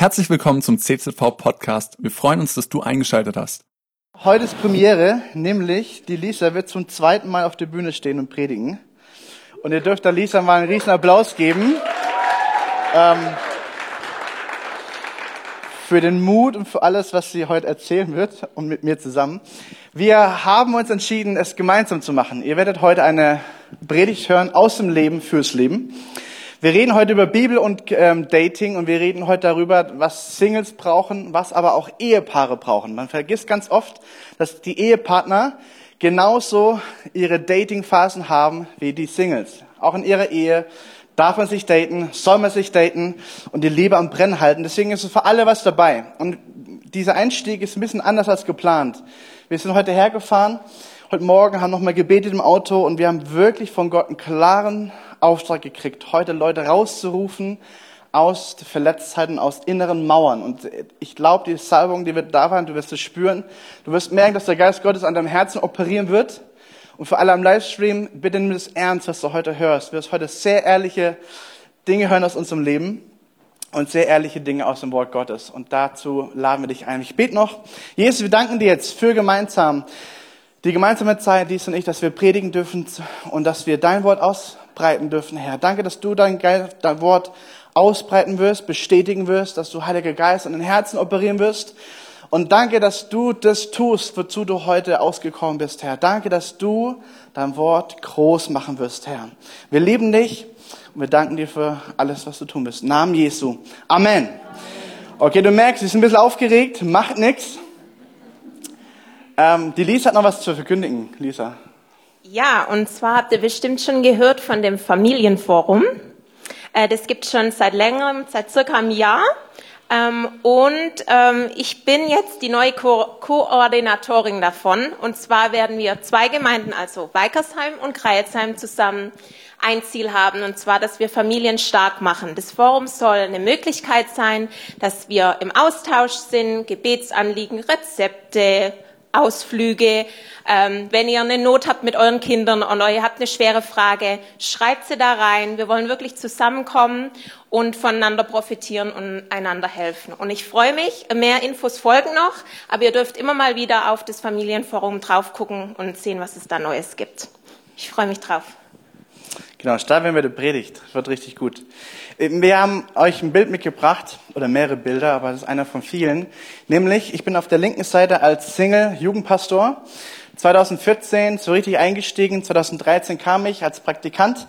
Herzlich willkommen zum CZV Podcast. Wir freuen uns, dass du eingeschaltet hast. Heute ist Premiere, nämlich die Lisa wird zum zweiten Mal auf der Bühne stehen und predigen. Und ihr dürft der Lisa mal einen riesen Applaus geben. Ähm, für den Mut und für alles, was sie heute erzählen wird und mit mir zusammen. Wir haben uns entschieden, es gemeinsam zu machen. Ihr werdet heute eine Predigt hören aus dem Leben fürs Leben. Wir reden heute über Bibel und ähm, Dating und wir reden heute darüber, was Singles brauchen, was aber auch Ehepaare brauchen. Man vergisst ganz oft, dass die Ehepartner genauso ihre Datingphasen haben wie die Singles. Auch in ihrer Ehe darf man sich daten, soll man sich daten und die Liebe am Brennen halten. Deswegen ist es für alle was dabei. Und dieser Einstieg ist ein bisschen anders als geplant. Wir sind heute hergefahren, heute Morgen haben nochmal gebetet im Auto und wir haben wirklich von Gott einen klaren Auftrag gekriegt, heute Leute rauszurufen aus Verletztheiten, aus inneren Mauern. Und ich glaube, die Salbung, die wird da sein, du wirst es spüren. Du wirst merken, dass der Geist Gottes an deinem Herzen operieren wird. Und für alle am Livestream, bitte nimm es ernst, was du heute hörst. Du wirst heute sehr ehrliche Dinge hören aus unserem Leben und sehr ehrliche Dinge aus dem Wort Gottes. Und dazu laden wir dich ein. Ich bete noch. Jesus, wir danken dir jetzt für gemeinsam die gemeinsame Zeit, dies und ich, dass wir predigen dürfen und dass wir dein Wort aus ausbreiten dürfen, Herr. Danke, dass du dein, dein Wort ausbreiten wirst, bestätigen wirst, dass du, Heiliger Geist, in den Herzen operieren wirst. Und danke, dass du das tust, wozu du heute ausgekommen bist, Herr. Danke, dass du dein Wort groß machen wirst, Herr. Wir lieben dich und wir danken dir für alles, was du tun wirst. Namen Jesu. Amen. Okay, du merkst, sie ist ein bisschen aufgeregt, macht nichts. Ähm, die Lisa hat noch was zu verkündigen, Lisa. Ja, und zwar habt ihr bestimmt schon gehört von dem Familienforum. Äh, das gibt schon seit längerem, seit circa einem Jahr. Ähm, und ähm, ich bin jetzt die neue Ko Koordinatorin davon. Und zwar werden wir zwei Gemeinden, also Weikersheim und Kreilsheim, zusammen ein Ziel haben, und zwar, dass wir Familien stark machen. Das Forum soll eine Möglichkeit sein, dass wir im Austausch sind, Gebetsanliegen, Rezepte, Ausflüge. Ähm, wenn ihr eine Not habt mit euren Kindern und ihr habt eine schwere Frage, schreibt sie da rein. Wir wollen wirklich zusammenkommen und voneinander profitieren und einander helfen. Und ich freue mich, mehr Infos folgen noch, aber ihr dürft immer mal wieder auf das Familienforum drauf gucken und sehen, was es da Neues gibt. Ich freue mich drauf. Genau, starten wir mit der Predigt. Das wird richtig gut. Wir haben euch ein Bild mitgebracht, oder mehrere Bilder, aber das ist einer von vielen. Nämlich, ich bin auf der linken Seite als Single-Jugendpastor. 2014 so richtig eingestiegen, 2013 kam ich als Praktikant.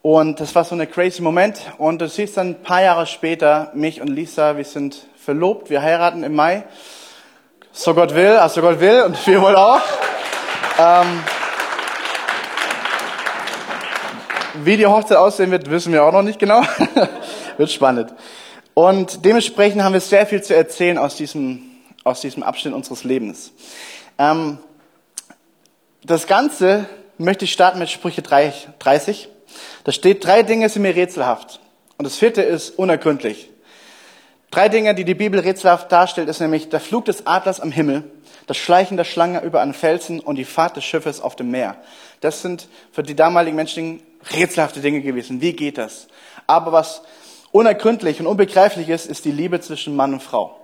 Und das war so ein crazy Moment. Und du siehst dann ein paar Jahre später mich und Lisa, wir sind verlobt, wir heiraten im Mai. So Gott will, also Gott will und wir wollen auch. Ähm, Wie die Hochzeit aussehen wird, wissen wir auch noch nicht genau. wird spannend. Und dementsprechend haben wir sehr viel zu erzählen aus diesem, aus diesem Abschnitt unseres Lebens. Ähm, das Ganze möchte ich starten mit Sprüche 30. Da steht, drei Dinge sind mir rätselhaft. Und das vierte ist unergründlich. Drei Dinge, die die Bibel rätselhaft darstellt, ist nämlich der Flug des Adlers am Himmel, das Schleichen der Schlange über einen Felsen und die Fahrt des Schiffes auf dem Meer. Das sind für die damaligen Menschen rätselhafte Dinge gewesen. Wie geht das? Aber was unergründlich und unbegreiflich ist, ist die Liebe zwischen Mann und Frau.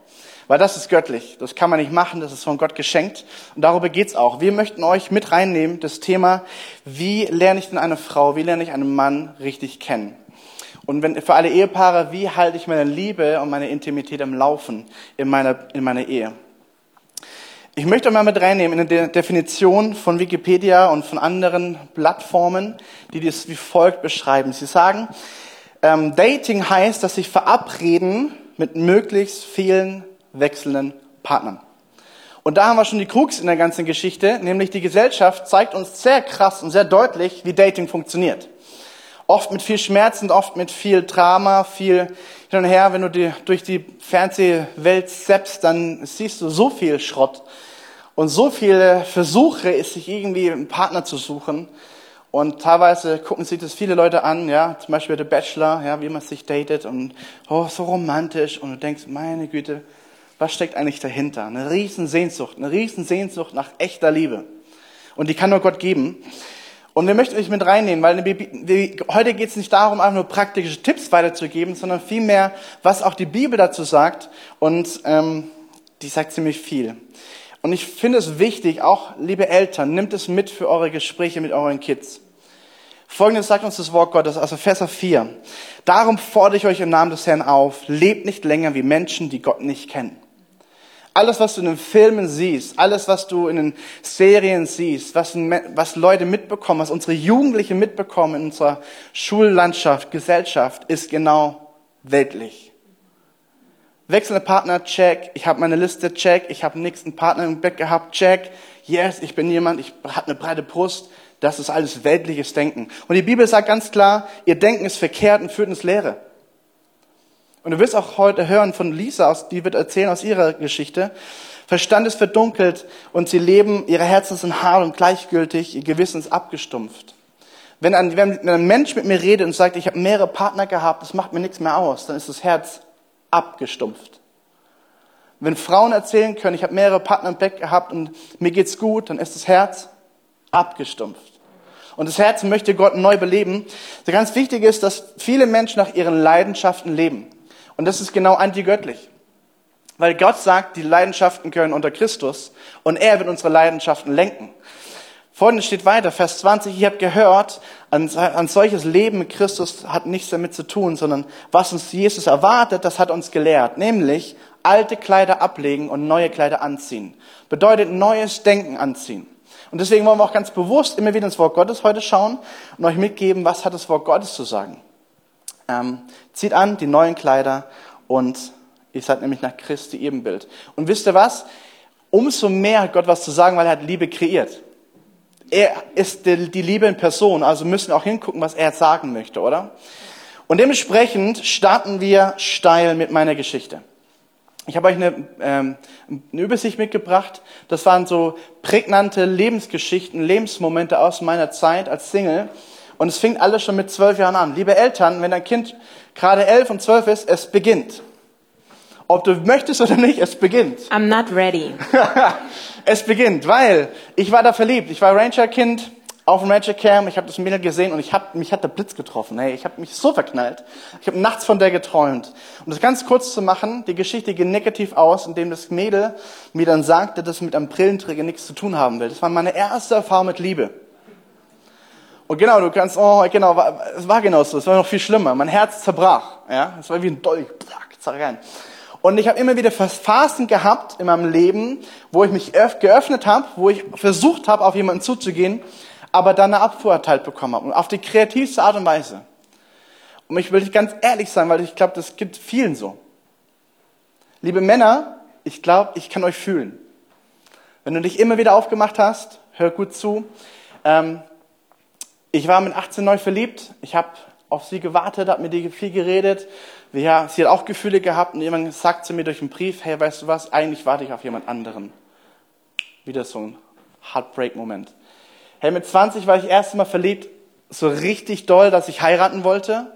Weil das ist göttlich. Das kann man nicht machen. Das ist von Gott geschenkt. Und darüber geht's auch. Wir möchten euch mit reinnehmen, das Thema, wie lerne ich denn eine Frau, wie lerne ich einen Mann richtig kennen? Und wenn, für alle Ehepaare, wie halte ich meine Liebe und meine Intimität am Laufen in meiner, in meiner Ehe? Ich möchte mal mit reinnehmen in eine Definition von Wikipedia und von anderen Plattformen, die das wie folgt beschreiben. Sie sagen, ähm, Dating heißt, dass sich verabreden mit möglichst vielen wechselnden Partnern. Und da haben wir schon die Krux in der ganzen Geschichte, nämlich die Gesellschaft zeigt uns sehr krass und sehr deutlich, wie Dating funktioniert. Oft mit viel Schmerzen, oft mit viel Drama, viel hin und her. Wenn du die, durch die Fernsehwelt selbst, dann siehst du so viel Schrott und so viele Versuche, sich irgendwie einen Partner zu suchen. Und teilweise gucken sich das viele Leute an, ja, zum Beispiel der Bachelor, ja, wie man sich datet und oh, so romantisch. Und du denkst, meine Güte, was steckt eigentlich dahinter? Eine riesen Sehnsucht, eine riesen Sehnsucht nach echter Liebe. Und die kann nur Gott geben. Und wir möchten euch mit reinnehmen, weil heute geht es nicht darum, einfach nur praktische Tipps weiterzugeben, sondern vielmehr, was auch die Bibel dazu sagt. Und ähm, die sagt ziemlich viel. Und ich finde es wichtig, auch liebe Eltern, nimmt es mit für eure Gespräche mit euren Kids. Folgendes sagt uns das Wort Gottes, also Vers 4. Darum fordere ich euch im Namen des Herrn auf, lebt nicht länger wie Menschen, die Gott nicht kennen. Alles, was du in den Filmen siehst, alles, was du in den Serien siehst, was, was Leute mitbekommen, was unsere Jugendlichen mitbekommen in unserer Schullandschaft, Gesellschaft, ist genau weltlich. Wechselnde Partner, check. Ich habe meine Liste, check. Ich habe nächsten Partner im Bett gehabt, check. Yes, ich bin jemand, ich habe eine breite Brust. Das ist alles weltliches Denken. Und die Bibel sagt ganz klar, ihr Denken ist verkehrt und führt ins Leere. Und du wirst auch heute hören von Lisa, die wird erzählen aus ihrer Geschichte. Verstand ist verdunkelt und sie leben, ihre Herzen sind hart und gleichgültig, ihr Gewissen ist abgestumpft. Wenn ein, wenn ein Mensch mit mir redet und sagt, ich habe mehrere Partner gehabt, das macht mir nichts mehr aus, dann ist das Herz abgestumpft. Wenn Frauen erzählen können, ich habe mehrere Partner im Bett gehabt und mir geht's gut, dann ist das Herz abgestumpft. Und das Herz möchte Gott neu beleben. So ganz wichtig ist, dass viele Menschen nach ihren Leidenschaften leben. Und das ist genau antigöttlich. Weil Gott sagt, die Leidenschaften gehören unter Christus und er wird unsere Leidenschaften lenken. Folgendes steht weiter, Vers 20, ihr habt gehört, ein, ein solches Leben mit Christus hat nichts damit zu tun, sondern was uns Jesus erwartet, das hat uns gelehrt, nämlich alte Kleider ablegen und neue Kleider anziehen. Bedeutet neues Denken anziehen. Und deswegen wollen wir auch ganz bewusst immer wieder ins Wort Gottes heute schauen und euch mitgeben, was hat das Wort Gottes zu sagen. Ähm, zieht an die neuen Kleider und ihr seid nämlich nach Christi Ebenbild. Und wisst ihr was? Umso mehr hat Gott was zu sagen, weil er hat Liebe kreiert. Er ist die Liebe in Person, also müssen wir auch hingucken, was er sagen möchte, oder? Und dementsprechend starten wir steil mit meiner Geschichte. Ich habe euch eine, ähm, eine Übersicht mitgebracht. Das waren so prägnante Lebensgeschichten, Lebensmomente aus meiner Zeit als Single. Und es fing alles schon mit zwölf Jahren an. Liebe Eltern, wenn dein Kind gerade elf und zwölf ist, es beginnt. Ob du möchtest oder nicht, es beginnt. I'm not ready. es beginnt, weil ich war da verliebt. Ich war Ranger-Kind auf dem Ranger Camp. Ich habe das Mädel gesehen und ich hab, mich hat der Blitz getroffen. Hey, ich habe mich so verknallt. Ich habe nachts von der geträumt. Um das ganz kurz zu machen, die Geschichte ging negativ aus, indem das Mädel mir dann sagte, dass es mit einem Brillenträger nichts zu tun haben will. Das war meine erste Erfahrung mit Liebe. Und genau, du kannst, oh, genau, es war genau so, es war noch viel schlimmer. Mein Herz zerbrach, ja, es war wie ein Dolch, zack, rein. Und ich habe immer wieder Phasen gehabt in meinem Leben, wo ich mich geöffnet habe, wo ich versucht habe, auf jemanden zuzugehen, aber dann eine Abfuhr erteilt bekommen habe. Und auf die kreativste Art und Weise. Und ich will ganz ehrlich sein, weil ich glaube, das gibt vielen so. Liebe Männer, ich glaube, ich kann euch fühlen. Wenn du dich immer wieder aufgemacht hast, hör gut zu. Ähm, ich war mit 18 neu verliebt. Ich habe auf sie gewartet, habe mit ihr viel geredet. Ja, sie hat auch Gefühle gehabt und jemand sagt zu mir durch einen Brief, hey, weißt du was, eigentlich warte ich auf jemand anderen. Wieder so ein Heartbreak-Moment. Hey, mit 20 war ich erst Mal verliebt, so richtig doll, dass ich heiraten wollte.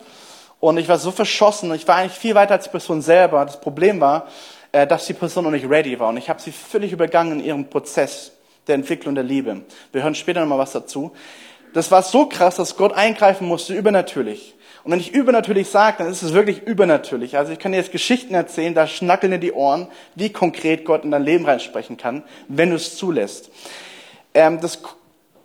Und ich war so verschossen. Ich war eigentlich viel weiter als die Person selber. Das Problem war, äh, dass die Person noch nicht ready war. Und ich habe sie völlig übergangen in ihrem Prozess der Entwicklung der Liebe. Wir hören später nochmal was dazu. Das war so krass, dass Gott eingreifen musste, übernatürlich. Und wenn ich übernatürlich sage, dann ist es wirklich übernatürlich. Also ich kann dir jetzt Geschichten erzählen, da schnackeln dir die Ohren, wie konkret Gott in dein Leben reinsprechen kann, wenn du es zulässt. Ähm, das,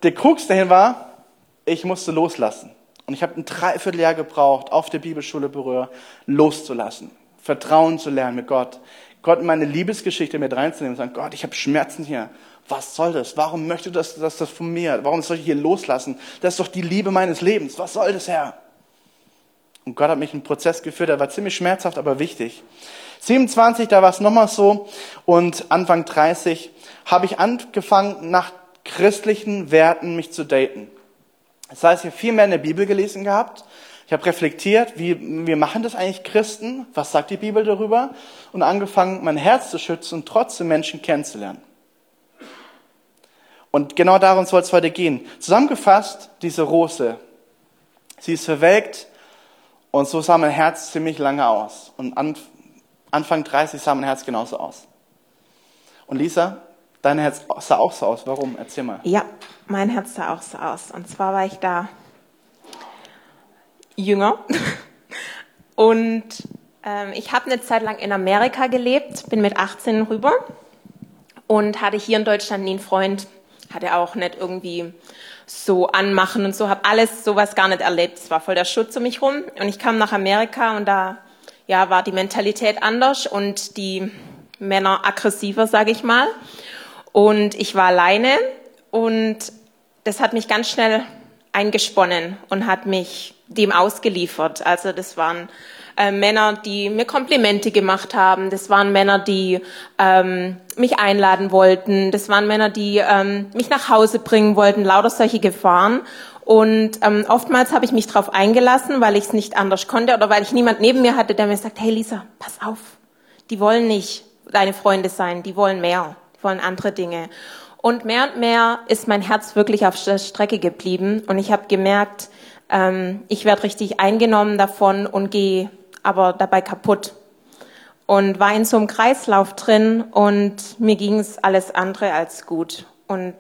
der Krux dahin war, ich musste loslassen. Und ich habe ein Dreivierteljahr gebraucht, auf der Bibelschule Berühr, loszulassen. Vertrauen zu lernen mit Gott. Gott in meine Liebesgeschichte mit reinzunehmen und sagen, Gott, ich habe Schmerzen hier was soll das? Warum möchte das, das, das von mir? Warum soll ich hier loslassen? Das ist doch die Liebe meines Lebens. Was soll das, Herr? Und Gott hat mich in einen Prozess geführt, der war ziemlich schmerzhaft, aber wichtig. 27, da war es nochmal so. Und Anfang 30 habe ich angefangen, nach christlichen Werten mich zu daten. Das heißt, ich habe viel mehr in der Bibel gelesen gehabt. Ich habe reflektiert, wie wir machen das eigentlich Christen? Was sagt die Bibel darüber? Und angefangen, mein Herz zu schützen und trotzdem Menschen kennenzulernen. Und genau darum soll es heute gehen. Zusammengefasst, diese Rose. Sie ist verwelkt und so sah mein Herz ziemlich lange aus. Und Anfang 30 sah mein Herz genauso aus. Und Lisa, dein Herz sah auch so aus. Warum? Erzähl mal. Ja, mein Herz sah auch so aus. Und zwar war ich da jünger und ähm, ich habe eine Zeit lang in Amerika gelebt, bin mit 18 rüber und hatte hier in Deutschland nie einen Freund, hatte auch nicht irgendwie so anmachen und so, habe alles sowas gar nicht erlebt. Es war voll der Schutz um mich rum und ich kam nach Amerika und da ja war die Mentalität anders und die Männer aggressiver, sage ich mal. Und ich war alleine und das hat mich ganz schnell eingesponnen und hat mich dem ausgeliefert. Also das waren äh, Männer, die mir Komplimente gemacht haben. Das waren Männer, die ähm, mich einladen wollten. Das waren Männer, die ähm, mich nach Hause bringen wollten. Lauter solche Gefahren. Und ähm, oftmals habe ich mich darauf eingelassen, weil ich es nicht anders konnte oder weil ich niemand neben mir hatte, der mir sagt, hey Lisa, pass auf, die wollen nicht deine Freunde sein, die wollen mehr, die wollen andere Dinge. Und mehr und mehr ist mein Herz wirklich auf der Strecke geblieben und ich habe gemerkt, ähm, ich werde richtig eingenommen davon und gehe aber dabei kaputt. Und war in so einem Kreislauf drin und mir ging es alles andere als gut. Und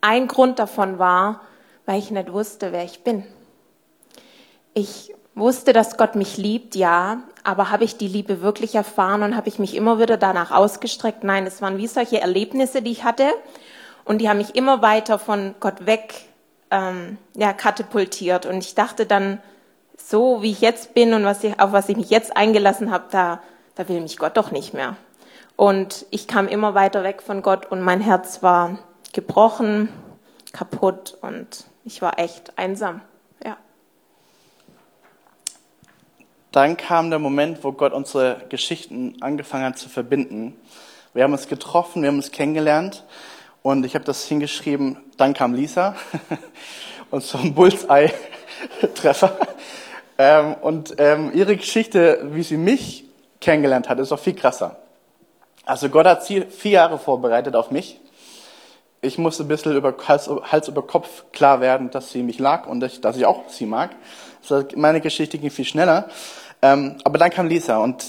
ein Grund davon war, weil ich nicht wusste, wer ich bin. Ich wusste, dass Gott mich liebt, ja, aber habe ich die Liebe wirklich erfahren und habe ich mich immer wieder danach ausgestreckt? Nein, es waren wie solche Erlebnisse, die ich hatte, und die haben mich immer weiter von Gott weg ähm, ja, katapultiert. Und ich dachte dann, so wie ich jetzt bin und was ich, auf was ich mich jetzt eingelassen habe, da, da will mich Gott doch nicht mehr. Und ich kam immer weiter weg von Gott und mein Herz war gebrochen, kaputt und ich war echt einsam. Ja. Dann kam der Moment, wo Gott unsere Geschichten angefangen hat zu verbinden. Wir haben uns getroffen, wir haben uns kennengelernt und ich habe das hingeschrieben, dann kam Lisa und so ein Bullseye-Treffer. Ähm, und ähm, ihre Geschichte, wie sie mich kennengelernt hat, ist auch viel krasser. Also Gott hat sie vier Jahre vorbereitet auf mich. Ich musste ein bisschen über Hals, Hals über Kopf klar werden, dass sie mich lag und dass ich auch sie mag. Also meine Geschichte ging viel schneller. Ähm, aber dann kam Lisa und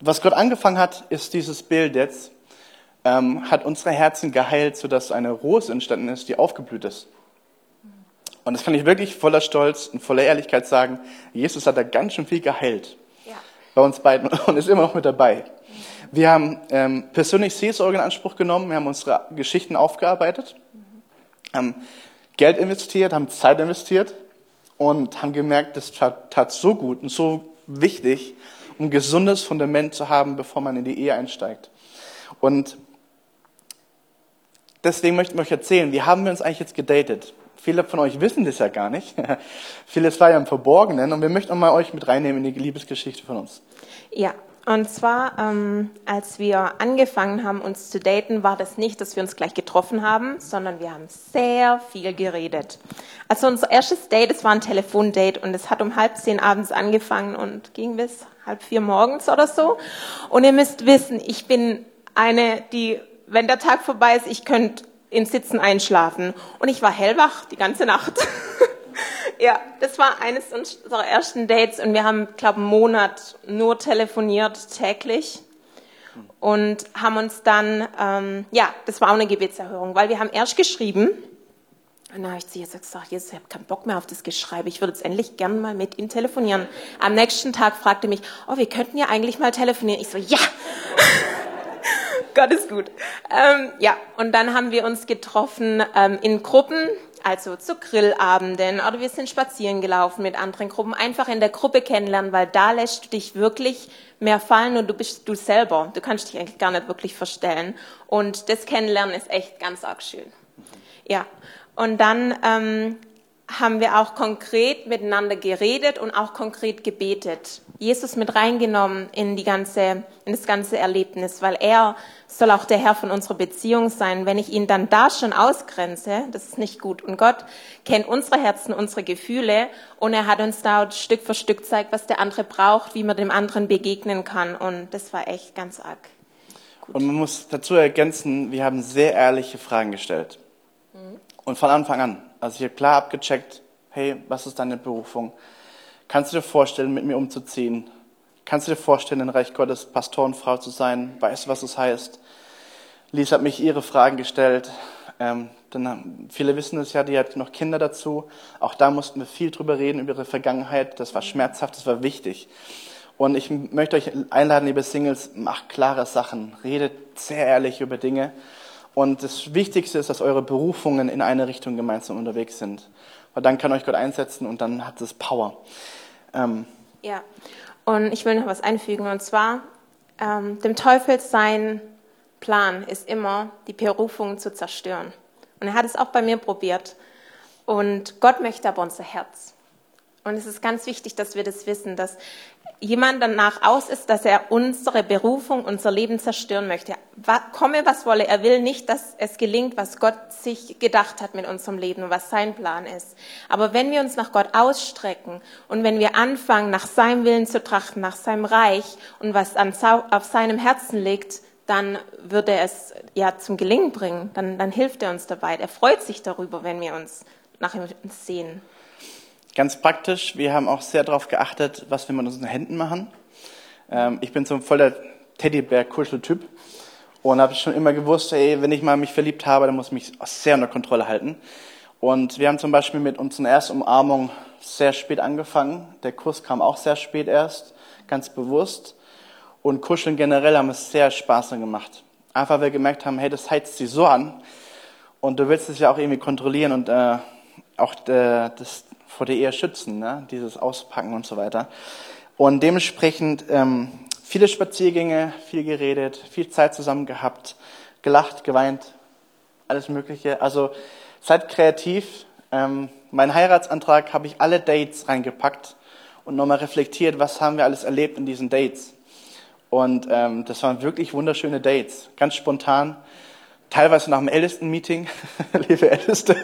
was Gott angefangen hat, ist dieses Bild jetzt ähm, hat unsere Herzen geheilt, sodass eine Rose entstanden ist, die aufgeblüht ist. Und das kann ich wirklich voller Stolz und voller Ehrlichkeit sagen. Jesus hat da ganz schön viel geheilt. Ja. Bei uns beiden und ist immer noch mit dabei. Wir haben ähm, persönlich Seelsorge in Anspruch genommen. Wir haben unsere Geschichten aufgearbeitet, haben Geld investiert, haben Zeit investiert und haben gemerkt, das tat, tat so gut und so wichtig, um ein gesundes Fundament zu haben, bevor man in die Ehe einsteigt. Und Deswegen möchte ich euch erzählen, wie haben wir uns eigentlich jetzt gedatet? Viele von euch wissen das ja gar nicht. Vieles war ja im Verborgenen und wir möchten mal euch mit reinnehmen in die Liebesgeschichte von uns. Ja, und zwar, ähm, als wir angefangen haben, uns zu daten, war das nicht, dass wir uns gleich getroffen haben, sondern wir haben sehr viel geredet. Also unser erstes Date, es war ein Telefondate und es hat um halb zehn abends angefangen und ging bis halb vier morgens oder so. Und ihr müsst wissen, ich bin eine, die wenn der Tag vorbei ist, ich könnte im Sitzen einschlafen. Und ich war hellwach die ganze Nacht. ja, das war eines unserer ersten Dates und wir haben, glaube einen Monat nur telefoniert täglich und haben uns dann, ähm, ja, das war auch eine Gebetserhörung, weil wir haben erst geschrieben und dann habe ich zu Jesus gesagt, Jesus, ich habe keinen Bock mehr auf das Geschreibe. Ich würde jetzt endlich gern mal mit ihm telefonieren. Am nächsten Tag fragte mich, oh, wir könnten ja eigentlich mal telefonieren. Ich so, ja. Gott ist gut. Ähm, ja, und dann haben wir uns getroffen ähm, in Gruppen, also zu Grillabenden oder wir sind spazieren gelaufen mit anderen Gruppen, einfach in der Gruppe kennenlernen, weil da lässt du dich wirklich mehr fallen und du bist du selber. Du kannst dich eigentlich gar nicht wirklich verstellen. Und das Kennenlernen ist echt ganz arg schön. Ja, und dann ähm, haben wir auch konkret miteinander geredet und auch konkret gebetet. Jesus mit reingenommen in die ganze, in das ganze Erlebnis, weil er soll auch der Herr von unserer Beziehung sein. Wenn ich ihn dann da schon ausgrenze, das ist nicht gut. Und Gott kennt unsere Herzen, unsere Gefühle und er hat uns da Stück für Stück gezeigt, was der andere braucht, wie man dem anderen begegnen kann. Und das war echt ganz arg. Gut. Und man muss dazu ergänzen, wir haben sehr ehrliche Fragen gestellt. Mhm. Und von Anfang an. Also ich habe klar abgecheckt, hey, was ist deine Berufung? Kannst du dir vorstellen, mit mir umzuziehen? Kannst du dir vorstellen, in Reich Gottes Pastorenfrau zu sein? Weißt du, was das heißt? Lisa hat mich ihre Fragen gestellt. Ähm, dann, viele wissen es ja, die hat noch Kinder dazu. Auch da mussten wir viel drüber reden, über ihre Vergangenheit. Das war schmerzhaft, das war wichtig. Und ich möchte euch einladen, liebe Singles, macht klare Sachen. Redet sehr ehrlich über Dinge. Und das Wichtigste ist, dass eure Berufungen in eine Richtung gemeinsam unterwegs sind. Weil dann kann euch Gott einsetzen und dann hat es Power. Ähm, ja, und ich will noch was einfügen. Und zwar, ähm, dem Teufel sein Plan ist immer, die Berufung zu zerstören. Und er hat es auch bei mir probiert. Und Gott möchte aber unser Herz. Und es ist ganz wichtig, dass wir das wissen, dass jemand danach aus ist, dass er unsere Berufung, unser Leben zerstören möchte. Komme, was wolle. Er will nicht, dass es gelingt, was Gott sich gedacht hat mit unserem Leben und was sein Plan ist. Aber wenn wir uns nach Gott ausstrecken und wenn wir anfangen, nach seinem Willen zu trachten, nach seinem Reich und was auf seinem Herzen liegt, dann würde es ja zum Gelingen bringen. Dann, dann hilft er uns dabei. Er freut sich darüber, wenn wir uns nach ihm sehen. Ganz praktisch, wir haben auch sehr darauf geachtet, was wir mit unseren Händen machen. Ähm, ich bin so ein voller Teddybär-Kuscheltyp und habe schon immer gewusst, ey, wenn ich mal mich verliebt habe, dann muss ich mich sehr unter Kontrolle halten. Und wir haben zum Beispiel mit unseren ersten Umarmung sehr spät angefangen. Der Kuss kam auch sehr spät erst, ganz bewusst. Und Kuscheln generell haben es sehr Spaß gemacht. Einfach weil wir gemerkt haben, hey, das heizt sie so an. Und du willst es ja auch irgendwie kontrollieren und äh, auch äh, das, vor der Ehe schützen, ne? dieses Auspacken und so weiter. Und dementsprechend ähm, viele Spaziergänge, viel geredet, viel Zeit zusammen gehabt, gelacht, geweint, alles Mögliche. Also seid kreativ. Ähm, mein Heiratsantrag habe ich alle Dates reingepackt und nochmal reflektiert, was haben wir alles erlebt in diesen Dates. Und ähm, das waren wirklich wunderschöne Dates, ganz spontan teilweise nach dem Ältesten-Meeting, liebe Älteste,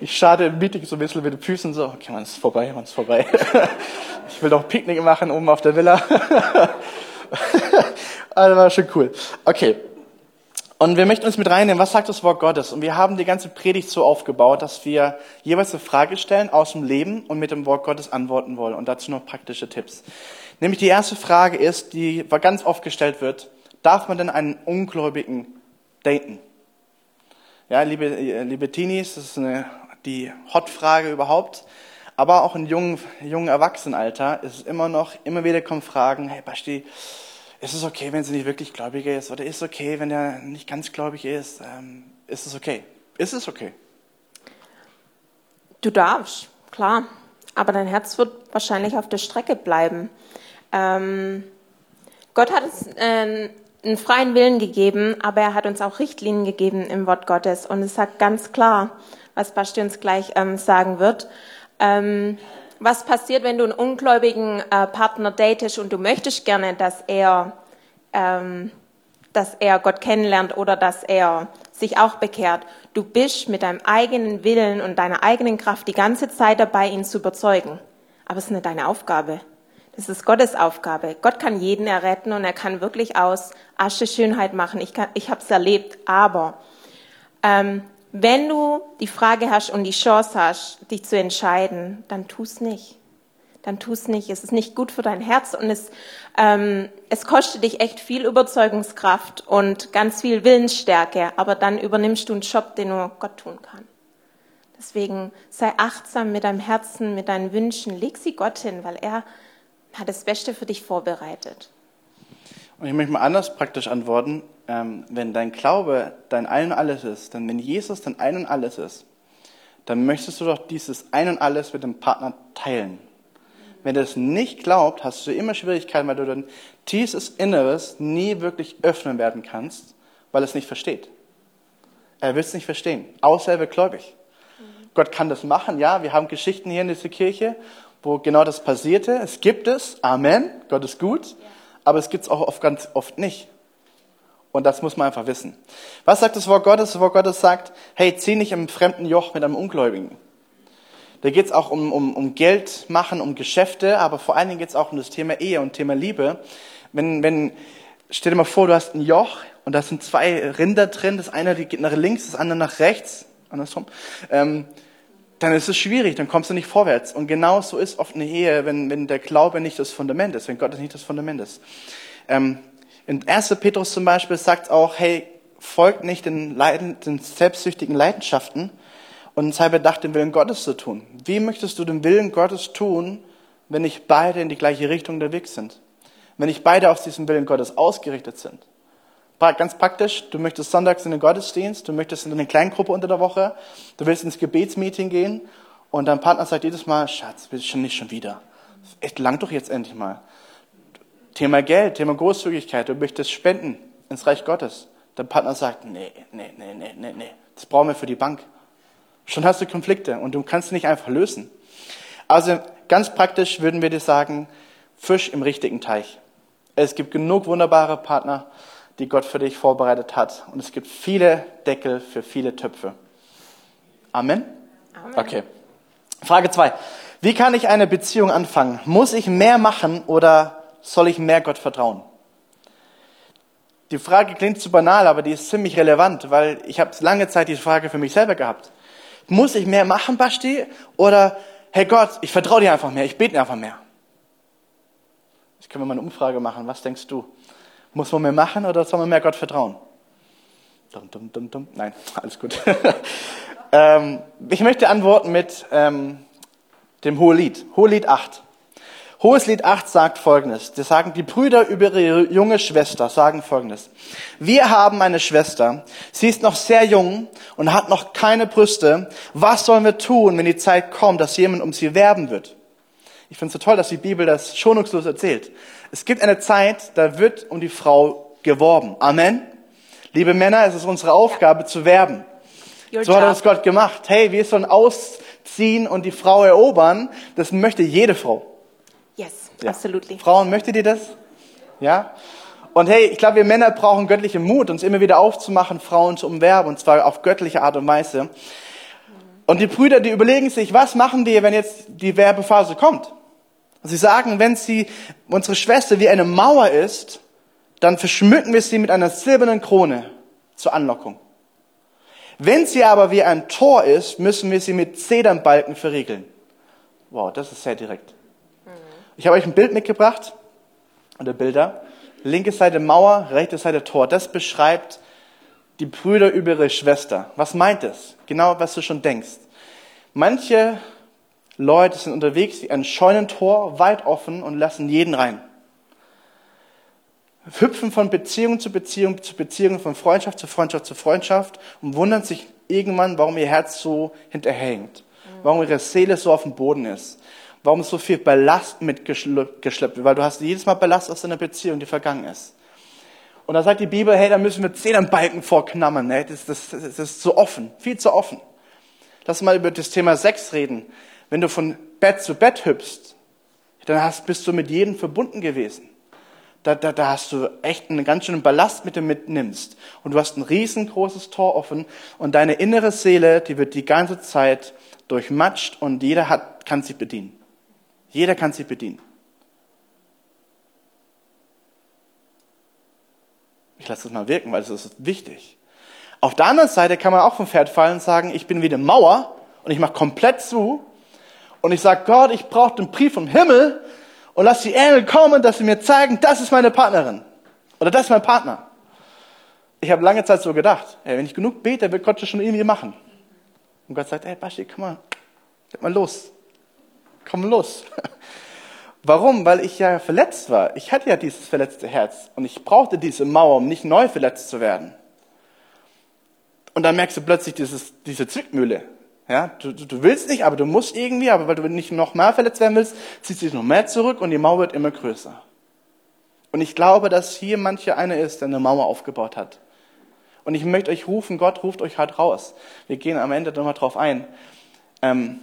ich schade im Meeting so ein bisschen mit den Füßen so, okay, man ist vorbei, man ist vorbei. ich will doch Picknick machen oben auf der Villa. also war schon cool. Okay. Und wir möchten uns mit reinnehmen, was sagt das Wort Gottes? Und wir haben die ganze Predigt so aufgebaut, dass wir jeweils eine Frage stellen aus dem Leben und mit dem Wort Gottes antworten wollen. Und dazu noch praktische Tipps. Nämlich die erste Frage ist, die ganz oft gestellt wird, darf man denn einen Ungläubigen daten? Ja, liebe, liebe Teenies, das ist eine, die Hot-Frage überhaupt. Aber auch in jungen, jungen Erwachsenenalter ist es immer noch, immer wieder kommen Fragen, hey Basti, ist es okay, wenn sie nicht wirklich gläubig ist? Oder ist es okay, wenn er nicht ganz gläubig ist? Ähm, ist es okay? Ist es okay? Du darfst, klar. Aber dein Herz wird wahrscheinlich auf der Strecke bleiben. Ähm, Gott hat es äh, einen freien Willen gegeben, aber er hat uns auch Richtlinien gegeben im Wort Gottes. Und es sagt ganz klar, was Basti uns gleich ähm, sagen wird. Ähm, was passiert, wenn du einen ungläubigen äh, Partner datest und du möchtest gerne, dass er, ähm, dass er Gott kennenlernt oder dass er sich auch bekehrt? Du bist mit deinem eigenen Willen und deiner eigenen Kraft die ganze Zeit dabei, ihn zu überzeugen. Aber es ist nicht deine Aufgabe. Das ist Gottes Aufgabe. Gott kann jeden erretten und er kann wirklich aus Asche Schönheit machen. Ich, kann, ich habe es erlebt, aber ähm, wenn du die Frage hast und die Chance hast, dich zu entscheiden, dann tu es nicht. Dann tu es nicht. Es ist nicht gut für dein Herz und es, ähm, es kostet dich echt viel Überzeugungskraft und ganz viel Willensstärke, aber dann übernimmst du einen Job, den nur Gott tun kann. Deswegen sei achtsam mit deinem Herzen, mit deinen Wünschen. Leg sie Gott hin, weil er hat das Beste für dich vorbereitet. Und ich möchte mal anders praktisch antworten. Ähm, wenn dein Glaube dein Ein und Alles ist, dann wenn Jesus dein Ein und Alles ist, dann möchtest du doch dieses Ein und Alles mit dem Partner teilen. Wenn er es nicht glaubt, hast du immer Schwierigkeiten, weil du dein tiefstes Inneres nie wirklich öffnen werden kannst, weil es nicht versteht. Er will es nicht verstehen, außer er wird gläubig. Mhm. Gott kann das machen, ja. Wir haben Geschichten hier in dieser Kirche, wo genau das passierte. Es gibt es, Amen, Gott ist gut, aber es gibt es auch oft, ganz oft nicht. Und das muss man einfach wissen. Was sagt das Wort Gottes? Das Wort Gottes sagt, hey, zieh nicht im fremden Joch mit einem Ungläubigen. Da geht es auch um, um, um Geld machen, um Geschäfte, aber vor allen Dingen geht es auch um das Thema Ehe und Thema Liebe. Wenn, wenn, stell dir mal vor, du hast ein Joch und da sind zwei Rinder drin, das eine geht nach links, das andere nach rechts, andersrum. Ähm, dann ist es schwierig, dann kommst du nicht vorwärts. Und genau so ist oft eine Ehe, wenn, wenn der Glaube nicht das Fundament ist, wenn Gott nicht das Fundament ist. Ähm, in 1. Petrus zum Beispiel sagt auch, hey, folgt nicht den, Leiden, den selbstsüchtigen Leidenschaften und sei bedacht, den Willen Gottes zu tun. Wie möchtest du den Willen Gottes tun, wenn nicht beide in die gleiche Richtung unterwegs sind? Wenn nicht beide auf diesen Willen Gottes ausgerichtet sind? Ganz praktisch, du möchtest sonntags in den Gottesdienst, du möchtest in eine Kleingruppe unter der Woche, du willst ins Gebetsmeeting gehen und dein Partner sagt jedes Mal, Schatz, willst du nicht schon wieder? Echt lang doch jetzt endlich mal. Thema Geld, Thema Großzügigkeit, du möchtest spenden ins Reich Gottes. Dein Partner sagt, nee, nee, nee, nee, nee, nee, das brauchen wir für die Bank. Schon hast du Konflikte und du kannst nicht einfach lösen. Also ganz praktisch würden wir dir sagen, Fisch im richtigen Teich. Es gibt genug wunderbare Partner, die Gott für dich vorbereitet hat. Und es gibt viele Deckel für viele Töpfe. Amen? Amen. Okay. Frage zwei: Wie kann ich eine Beziehung anfangen? Muss ich mehr machen oder soll ich mehr Gott vertrauen? Die Frage klingt zu banal, aber die ist ziemlich relevant, weil ich habe lange Zeit die Frage für mich selber gehabt. Muss ich mehr machen, Basti? Oder, hey Gott, ich vertraue dir einfach mehr, ich bete einfach mehr. Jetzt können wir mal eine Umfrage machen. Was denkst du? Muss man mehr machen oder soll man mehr Gott vertrauen? Dum, dum, dum, dum. Nein, alles gut. ähm, ich möchte antworten mit ähm, dem Hohelied. Hohelied 8. Hoheslied 8 sagt folgendes. Die sagen, die Brüder über ihre junge Schwester sagen folgendes. Wir haben eine Schwester. Sie ist noch sehr jung und hat noch keine Brüste. Was sollen wir tun, wenn die Zeit kommt, dass jemand um sie werben wird? Ich finde es so toll, dass die Bibel das schonungslos erzählt. Es gibt eine Zeit, da wird um die Frau geworben. Amen. Liebe Männer, es ist unsere Aufgabe zu werben. Your so hat uns Gott gemacht. Hey, wir sollen ausziehen und die Frau erobern. Das möchte jede Frau. Ja. Absolutely. Frauen, möchtet ihr das? Ja? Und hey, ich glaube, wir Männer brauchen göttlichen Mut, uns immer wieder aufzumachen, Frauen zu umwerben, und zwar auf göttliche Art und Weise. Und die Brüder, die überlegen sich, was machen wir, wenn jetzt die Werbephase kommt? Und sie sagen, wenn sie, unsere Schwester wie eine Mauer ist, dann verschmücken wir sie mit einer silbernen Krone zur Anlockung. Wenn sie aber wie ein Tor ist, müssen wir sie mit Zedernbalken verriegeln. Wow, das ist sehr direkt. Ich habe euch ein Bild mitgebracht, oder Bilder. Linke Seite Mauer, rechte Seite Tor. Das beschreibt die Brüder über ihre Schwester. Was meint es? Genau, was du schon denkst. Manche Leute sind unterwegs wie ein Scheunentor, weit offen und lassen jeden rein. Hüpfen von Beziehung zu Beziehung zu Beziehung, von Freundschaft zu Freundschaft zu Freundschaft und wundern sich irgendwann, warum ihr Herz so hinterhängt, warum ihre Seele so auf dem Boden ist. Warum so viel Ballast mitgeschleppt wird? Weil du hast jedes Mal Ballast aus deiner Beziehung, die vergangen ist. Und da sagt die Bibel, hey, da müssen wir zehn Balken vorknammern. Hey, das, das, das ist zu offen, viel zu offen. Lass mal über das Thema Sex reden. Wenn du von Bett zu Bett hüpfst, dann hast, bist du mit jedem verbunden gewesen. Da, da, da hast du echt einen ganz schönen Ballast mit dem mitnimmst. Und du hast ein riesengroßes Tor offen und deine innere Seele, die wird die ganze Zeit durchmatscht und jeder hat, kann sie bedienen. Jeder kann sie bedienen. Ich lasse das mal wirken, weil es ist wichtig. Auf der anderen Seite kann man auch vom Pferd fallen und sagen, ich bin wie eine Mauer und ich mache komplett zu und ich sage, Gott, ich brauche den Brief vom Himmel und lass die Engel kommen, dass sie mir zeigen, das ist meine Partnerin oder das ist mein Partner. Ich habe lange Zeit so gedacht, ey, wenn ich genug bete, wird Gott das schon irgendwie machen. Und Gott sagt, ey, Basti, komm mal, leg mal los komm los. Warum? Weil ich ja verletzt war. Ich hatte ja dieses verletzte Herz und ich brauchte diese Mauer, um nicht neu verletzt zu werden. Und dann merkst du plötzlich dieses, diese Zwickmühle. Ja, du, du, willst nicht, aber du musst irgendwie, aber weil du nicht noch mehr verletzt werden willst, ziehst du dich noch mehr zurück und die Mauer wird immer größer. Und ich glaube, dass hier mancher einer ist, der eine Mauer aufgebaut hat. Und ich möchte euch rufen, Gott ruft euch halt raus. Wir gehen am Ende nochmal drauf ein. Ähm,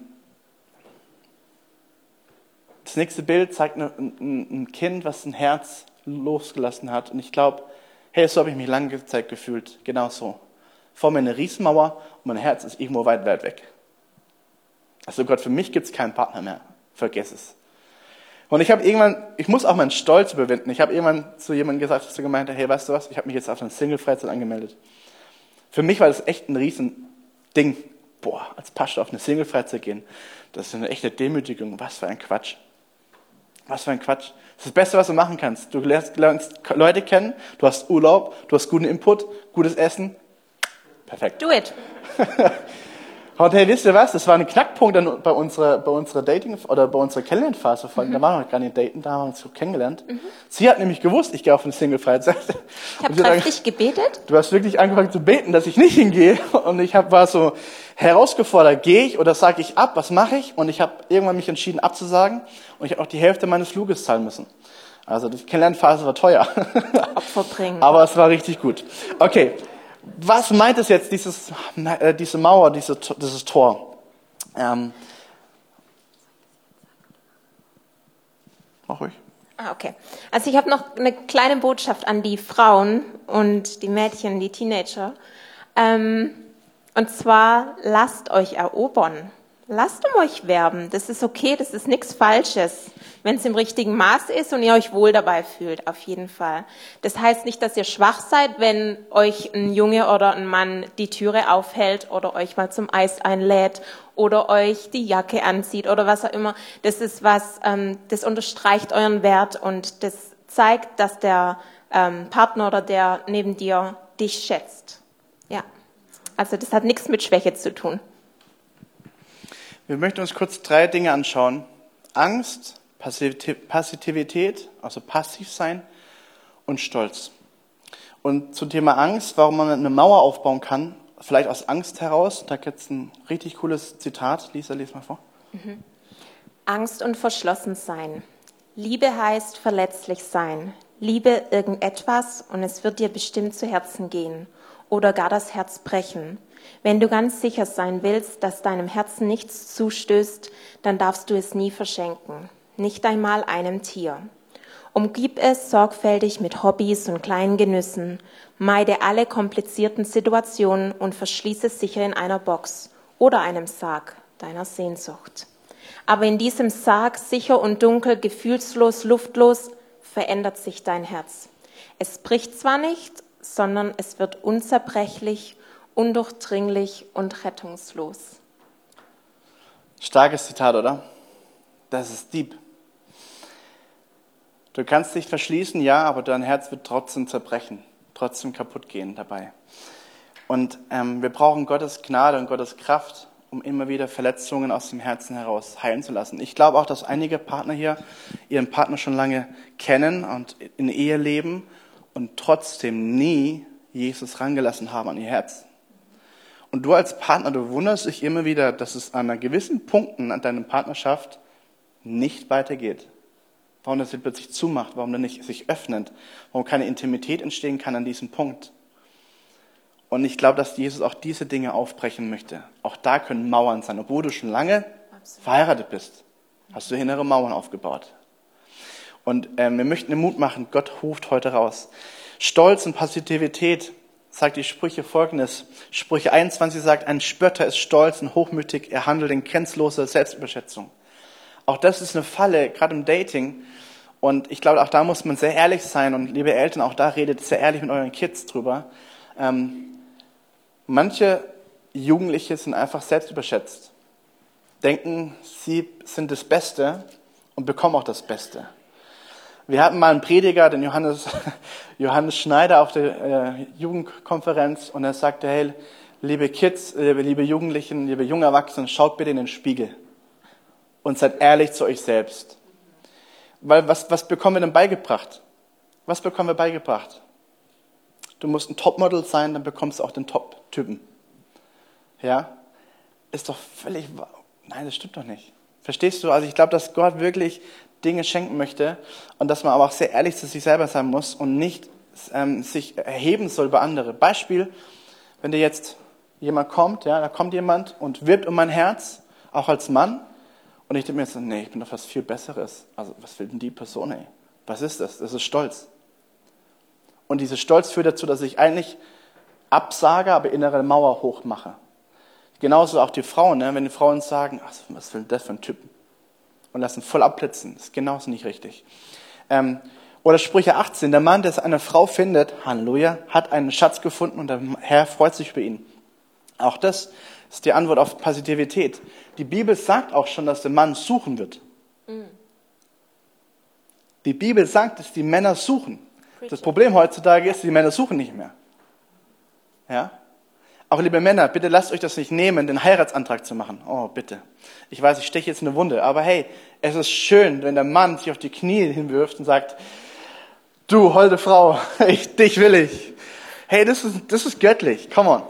das nächste Bild zeigt ein, Kind, was ein Herz losgelassen hat. Und ich glaube, hey, so habe ich mich lange Zeit gefühlt. Genau so. Vor mir eine Riesenmauer und mein Herz ist irgendwo weit, weit weg. Also Gott, für mich gibt es keinen Partner mehr. Vergiss es. Und ich habe irgendwann, ich muss auch meinen Stolz überwinden. Ich habe irgendwann zu jemandem gesagt, zu gemeint, hey, weißt du was, ich habe mich jetzt auf eine Single-Freizeit angemeldet. Für mich war das echt ein Riesending. Boah, als Pastor auf eine Single-Freizeit gehen, das ist eine echte Demütigung. Was für ein Quatsch. Was für ein Quatsch. Das ist das Beste, was du machen kannst. Du lernst, lernst Leute kennen, du hast Urlaub, du hast guten Input, gutes Essen. Perfekt. Do it. Und hey, wisst ihr was? Das war ein Knackpunkt dann bei unserer, bei unserer Dating- oder bei unserer Kennenlernphase. Mhm. Da waren wir noch gar nicht daten, da haben wir uns so kennengelernt. Mhm. Sie hat nämlich gewusst, ich gehe auf eine Single-Freizeit. Ich habe kräftig gebetet. Du hast wirklich angefangen zu beten, dass ich nicht hingehe. Und ich hab, war so herausgefordert, gehe ich oder sage ich ab, was mache ich? Und ich habe irgendwann mich entschieden abzusagen. Und ich habe auch die Hälfte meines Fluges zahlen müssen. Also die Kennenlernphase war teuer. Opfer bringen. Aber es war richtig gut. Okay, was meint es jetzt, dieses, äh, diese Mauer, diese, dieses Tor? Ähm, mach ruhig. Ah, okay. Also ich habe noch eine kleine Botschaft an die Frauen und die Mädchen, die Teenager. Ähm, und zwar, lasst euch erobern. Lasst um euch werben. Das ist okay, das ist nichts Falsches wenn es im richtigen Maß ist und ihr euch wohl dabei fühlt, auf jeden Fall. Das heißt nicht, dass ihr schwach seid, wenn euch ein Junge oder ein Mann die Türe aufhält oder euch mal zum Eis einlädt oder euch die Jacke anzieht oder was auch immer. Das ist was, ähm, das unterstreicht euren Wert und das zeigt, dass der ähm, Partner oder der neben dir dich schätzt. Ja. Also das hat nichts mit Schwäche zu tun. Wir möchten uns kurz drei Dinge anschauen. Angst, Passivität, also passiv sein und Stolz. Und zum Thema Angst, warum man eine Mauer aufbauen kann, vielleicht aus Angst heraus, da gibt es ein richtig cooles Zitat. Lisa, lese mal vor. Mhm. Angst und verschlossen sein. Liebe heißt verletzlich sein. Liebe irgendetwas und es wird dir bestimmt zu Herzen gehen oder gar das Herz brechen. Wenn du ganz sicher sein willst, dass deinem Herzen nichts zustößt, dann darfst du es nie verschenken nicht einmal einem Tier. Umgib es sorgfältig mit Hobbys und kleinen Genüssen, meide alle komplizierten Situationen und verschließe es sicher in einer Box oder einem Sarg deiner Sehnsucht. Aber in diesem Sarg, sicher und dunkel, gefühlslos, luftlos, verändert sich dein Herz. Es bricht zwar nicht, sondern es wird unzerbrechlich, undurchdringlich und rettungslos. Starkes Zitat, oder? Das ist deep. Du kannst dich verschließen, ja, aber dein Herz wird trotzdem zerbrechen, trotzdem kaputt gehen dabei. Und ähm, wir brauchen Gottes Gnade und Gottes Kraft, um immer wieder Verletzungen aus dem Herzen heraus heilen zu lassen. Ich glaube auch, dass einige Partner hier ihren Partner schon lange kennen und in Ehe leben und trotzdem nie Jesus rangelassen haben an ihr Herz. Und du als Partner, du wunderst dich immer wieder, dass es an gewissen Punkten an deiner Partnerschaft nicht weitergeht. Warum das plötzlich zumacht, warum er nicht sich öffnet, warum keine Intimität entstehen kann an diesem Punkt. Und ich glaube, dass Jesus auch diese Dinge aufbrechen möchte. Auch da können Mauern sein. Obwohl du schon lange Absolut. verheiratet bist, hast du innere Mauern aufgebaut. Und ähm, wir möchten den Mut machen, Gott ruft heute raus. Stolz und Passivität sagt die Sprüche folgendes. Sprüche 21 sagt, ein Spötter ist stolz und hochmütig, er handelt in grenzloser Selbstüberschätzung. Auch das ist eine Falle, gerade im Dating. Und ich glaube, auch da muss man sehr ehrlich sein. Und liebe Eltern, auch da redet sehr ehrlich mit euren Kids drüber. Ähm, manche Jugendliche sind einfach selbst überschätzt. Denken, sie sind das Beste und bekommen auch das Beste. Wir hatten mal einen Prediger, den Johannes, Johannes Schneider auf der äh, Jugendkonferenz und er sagte, hey, liebe Kids, liebe, liebe Jugendlichen, liebe junge Erwachsene, schaut bitte in den Spiegel und seid ehrlich zu euch selbst. Weil was, was bekommen wir denn beigebracht? Was bekommen wir beigebracht? Du musst ein Topmodel sein, dann bekommst du auch den Top-Typen. Ja? Ist doch völlig, nein, das stimmt doch nicht. Verstehst du? Also ich glaube, dass Gott wirklich Dinge schenken möchte und dass man aber auch sehr ehrlich zu sich selber sein muss und nicht ähm, sich erheben soll über andere. Beispiel, wenn dir jetzt jemand kommt, ja, da kommt jemand und wirbt um mein Herz, auch als Mann, und ich denke mir so, nee, ich bin doch was viel Besseres. Also, was will denn die Person, ey? Was ist das? Das ist Stolz. Und dieser Stolz führt dazu, dass ich eigentlich absage, aber innere Mauer hochmache. Genauso auch die Frauen, ne? wenn die Frauen sagen, ach, was will das für ein Typ? Und lassen voll abblitzen. Das ist genauso nicht richtig. Ähm, oder Sprüche 18, der Mann, der eine Frau findet, Halleluja, hat einen Schatz gefunden und der Herr freut sich über ihn. Auch das ist die Antwort auf Passivität. Die Bibel sagt auch schon, dass der Mann suchen wird. Mhm. Die Bibel sagt, dass die Männer suchen. Das Problem heutzutage ist, die Männer suchen nicht mehr. Ja? Auch liebe Männer, bitte lasst euch das nicht nehmen, den Heiratsantrag zu machen. Oh, bitte. Ich weiß, ich steche jetzt eine Wunde, aber hey, es ist schön, wenn der Mann sich auf die Knie hinwirft und sagt, du holde Frau, ich, dich will ich. Hey, das ist, das ist göttlich, come on.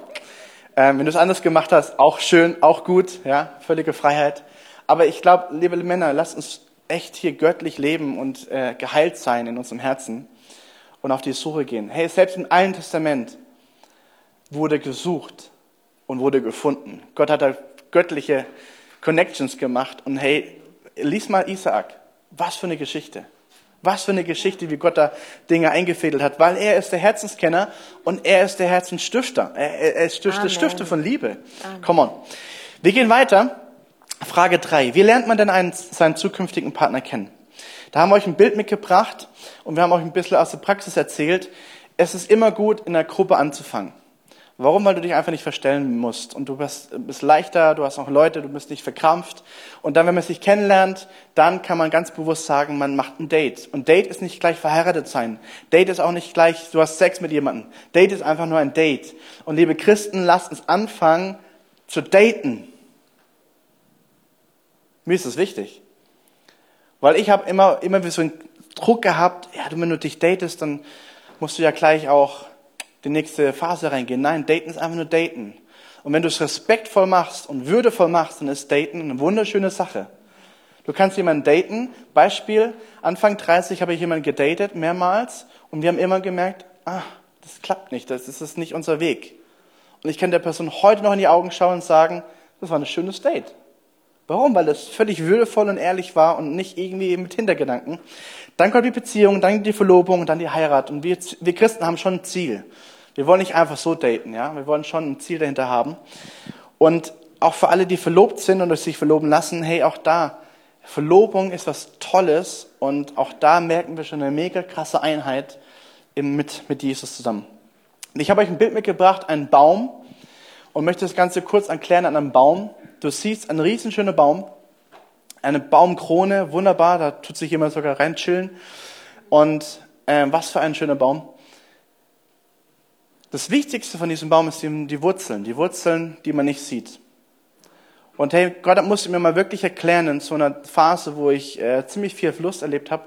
Ähm, wenn du es anders gemacht hast, auch schön, auch gut, ja, völlige Freiheit. Aber ich glaube, liebe Männer, lasst uns echt hier göttlich leben und äh, geheilt sein in unserem Herzen und auf die Suche gehen. Hey, selbst im Alten Testament wurde gesucht und wurde gefunden. Gott hat da göttliche Connections gemacht und hey, lies mal Isaak. Was für eine Geschichte. Was für eine Geschichte, wie Gott da Dinge eingefädelt hat, weil er ist der Herzenskenner und er ist der Herzensstifter. Er, er ist der Stifter von Liebe. Amen. Come on. Wir gehen weiter. Frage drei: Wie lernt man denn einen, seinen zukünftigen Partner kennen? Da haben wir euch ein Bild mitgebracht und wir haben euch ein bisschen aus der Praxis erzählt. Es ist immer gut, in einer Gruppe anzufangen. Warum? Weil du dich einfach nicht verstellen musst. Und du bist, bist leichter, du hast auch Leute, du bist nicht verkrampft. Und dann, wenn man sich kennenlernt, dann kann man ganz bewusst sagen, man macht ein Date. Und Date ist nicht gleich verheiratet sein. Date ist auch nicht gleich, du hast Sex mit jemandem. Date ist einfach nur ein Date. Und liebe Christen, lasst uns anfangen zu daten. Mir ist das wichtig. Weil ich habe immer, immer so einen Druck gehabt, ja, wenn du dich datest, dann musst du ja gleich auch die nächste Phase reingehen. Nein, daten ist einfach nur daten. Und wenn du es respektvoll machst und würdevoll machst, dann ist daten eine wunderschöne Sache. Du kannst jemanden daten. Beispiel, Anfang 30 habe ich jemanden gedatet, mehrmals. Und wir haben immer gemerkt, ah, das klappt nicht, das ist nicht unser Weg. Und ich kann der Person heute noch in die Augen schauen und sagen, das war ein schönes Date. Warum? Weil es völlig würdevoll und ehrlich war und nicht irgendwie mit Hintergedanken. Dann kommt die Beziehung, dann die Verlobung, dann die Heirat. Und wir, wir Christen haben schon ein Ziel. Wir wollen nicht einfach so daten, ja. Wir wollen schon ein Ziel dahinter haben. Und auch für alle, die verlobt sind und sich verloben lassen, hey, auch da, Verlobung ist was Tolles und auch da merken wir schon eine mega krasse Einheit mit, mit Jesus zusammen. Ich habe euch ein Bild mitgebracht, einen Baum und möchte das Ganze kurz erklären an einem Baum. Du siehst einen riesenschönen Baum eine Baumkrone, wunderbar, da tut sich jemand sogar rein chillen. Und äh, was für ein schöner Baum. Das Wichtigste von diesem Baum ist die, die Wurzeln, die Wurzeln, die man nicht sieht. Und hey, Gott musste mir mal wirklich erklären in so einer Phase, wo ich äh, ziemlich viel Verlust erlebt habe.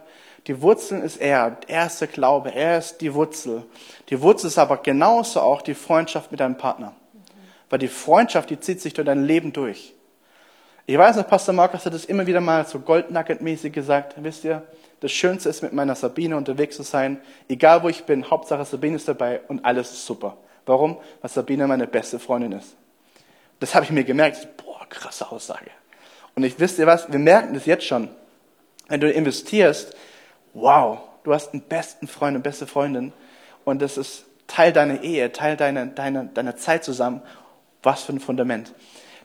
Die Wurzeln ist er, er ist der Glaube, er ist die Wurzel. Die Wurzel ist aber genauso auch die Freundschaft mit deinem Partner. Weil die Freundschaft, die zieht sich durch dein Leben durch. Ich weiß noch, Pastor Markus hat das immer wieder mal so goldnugget-mäßig gesagt. Wisst ihr, das Schönste ist, mit meiner Sabine unterwegs zu sein. Egal wo ich bin, Hauptsache Sabine ist dabei und alles ist super. Warum? Weil Sabine meine beste Freundin ist. Das habe ich mir gemerkt. Boah, krasse Aussage. Und ich wisst ihr was, wir merken das jetzt schon. Wenn du investierst, wow, du hast einen besten Freund, eine beste Freundin und das ist Teil deiner Ehe, Teil deiner, deiner, deiner Zeit zusammen. Was für ein Fundament.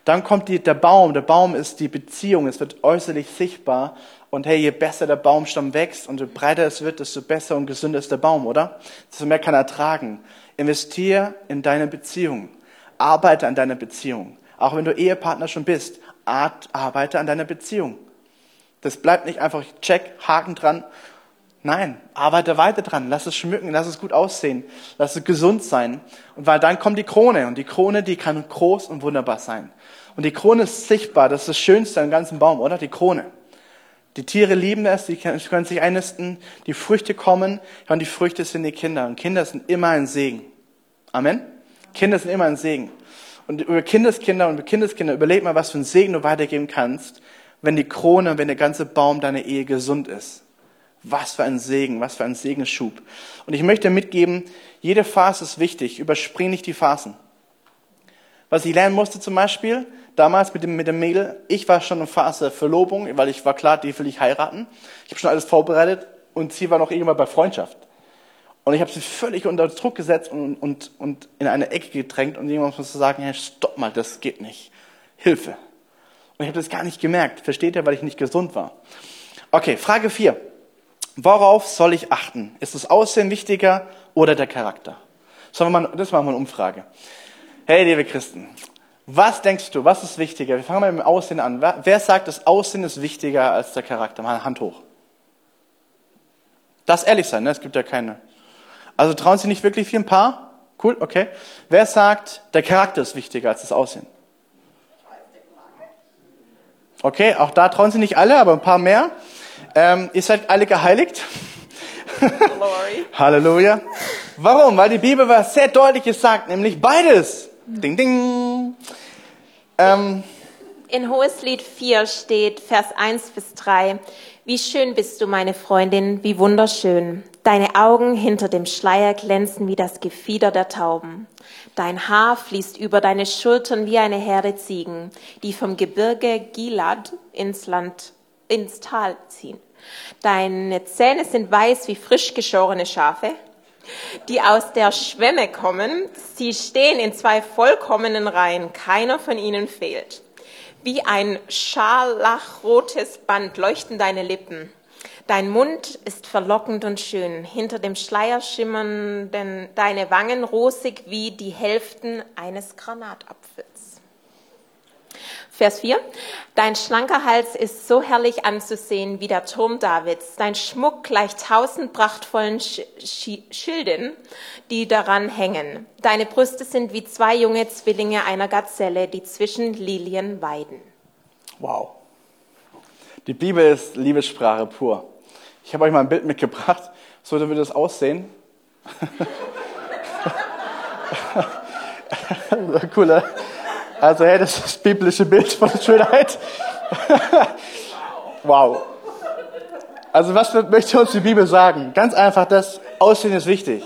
Dann kommt die, der Baum. Der Baum ist die Beziehung. Es wird äußerlich sichtbar. Und hey, je besser der Baumstamm wächst und je breiter es wird, desto besser und gesünder ist der Baum, oder? Desto mehr kann er tragen. Investier in deine Beziehung. Arbeite an deiner Beziehung. Auch wenn du Ehepartner schon bist, arbeite an deiner Beziehung. Das bleibt nicht einfach check, Haken dran. Nein, arbeite weiter dran. Lass es schmücken, lass es gut aussehen, lass es gesund sein. Und weil dann kommt die Krone. Und die Krone, die kann groß und wunderbar sein. Und die Krone ist sichtbar, das ist das Schönste am ganzen Baum, oder? Die Krone. Die Tiere lieben es, die können sich einnisten, die Früchte kommen, und die Früchte sind die Kinder. Und Kinder sind immer ein Segen. Amen? Kinder sind immer ein Segen. Und über Kindeskinder und über Kindeskinder überleg mal, was für ein Segen du weitergeben kannst, wenn die Krone, wenn der ganze Baum deiner Ehe gesund ist. Was für ein Segen, was für ein Segensschub. Und ich möchte mitgeben, jede Phase ist wichtig. Überspring nicht die Phasen. Was ich lernen musste zum Beispiel, damals mit dem, mit dem Mädel, ich war schon in Phase Verlobung, weil ich war klar, die will ich heiraten. Ich habe schon alles vorbereitet und sie war noch irgendwann bei Freundschaft. Und ich habe sie völlig unter Druck gesetzt und, und, und in eine Ecke gedrängt und irgendwann musste sagen, hey, stopp mal, das geht nicht. Hilfe. Und ich habe das gar nicht gemerkt. Versteht ihr, weil ich nicht gesund war. Okay, Frage 4. Worauf soll ich achten? Ist das Aussehen wichtiger oder der Charakter? Sollen wir mal, das machen wir eine Umfrage. Hey, liebe Christen, was denkst du, was ist wichtiger? Wir fangen mal mit dem Aussehen an. Wer sagt, das Aussehen ist wichtiger als der Charakter? Mal Hand hoch. Das ehrlich sein, ne? es gibt ja keine. Also trauen Sie nicht wirklich viel ein paar? Cool, okay. Wer sagt, der Charakter ist wichtiger als das Aussehen? Okay, auch da trauen Sie nicht alle, aber ein paar mehr. Ähm, ihr seid alle geheiligt. Halleluja. Warum? Weil die Bibel was sehr deutliches sagt, nämlich beides. Ding, ding. Ähm, In Hoheslied 4 steht Vers 1 bis 3. Wie schön bist du, meine Freundin, wie wunderschön. Deine Augen hinter dem Schleier glänzen wie das Gefieder der Tauben. Dein Haar fließt über deine Schultern wie eine Herde Ziegen, die vom Gebirge Gilad ins Land, ins Tal ziehen. Deine Zähne sind weiß wie frisch geschorene Schafe, die aus der Schwemme kommen. Sie stehen in zwei vollkommenen Reihen. Keiner von ihnen fehlt. Wie ein scharlachrotes Band leuchten deine Lippen. Dein Mund ist verlockend und schön. Hinter dem Schleier schimmern deine Wangen rosig wie die Hälften eines Granatapfels. Vers 4. Dein schlanker Hals ist so herrlich anzusehen wie der Turm Davids. Dein Schmuck gleicht tausend prachtvollen Sch Sch Schilden, die daran hängen. Deine Brüste sind wie zwei junge Zwillinge einer Gazelle, die zwischen Lilien weiden. wow. Die Bibel ist Liebessprache pur. Ich habe euch mal ein Bild mitgebracht. So würde das aussehen. Cooler. Also, hey, das ist das biblische Bild von Schönheit. wow. Also, was möchte uns die Bibel sagen? Ganz einfach, das Aussehen ist wichtig.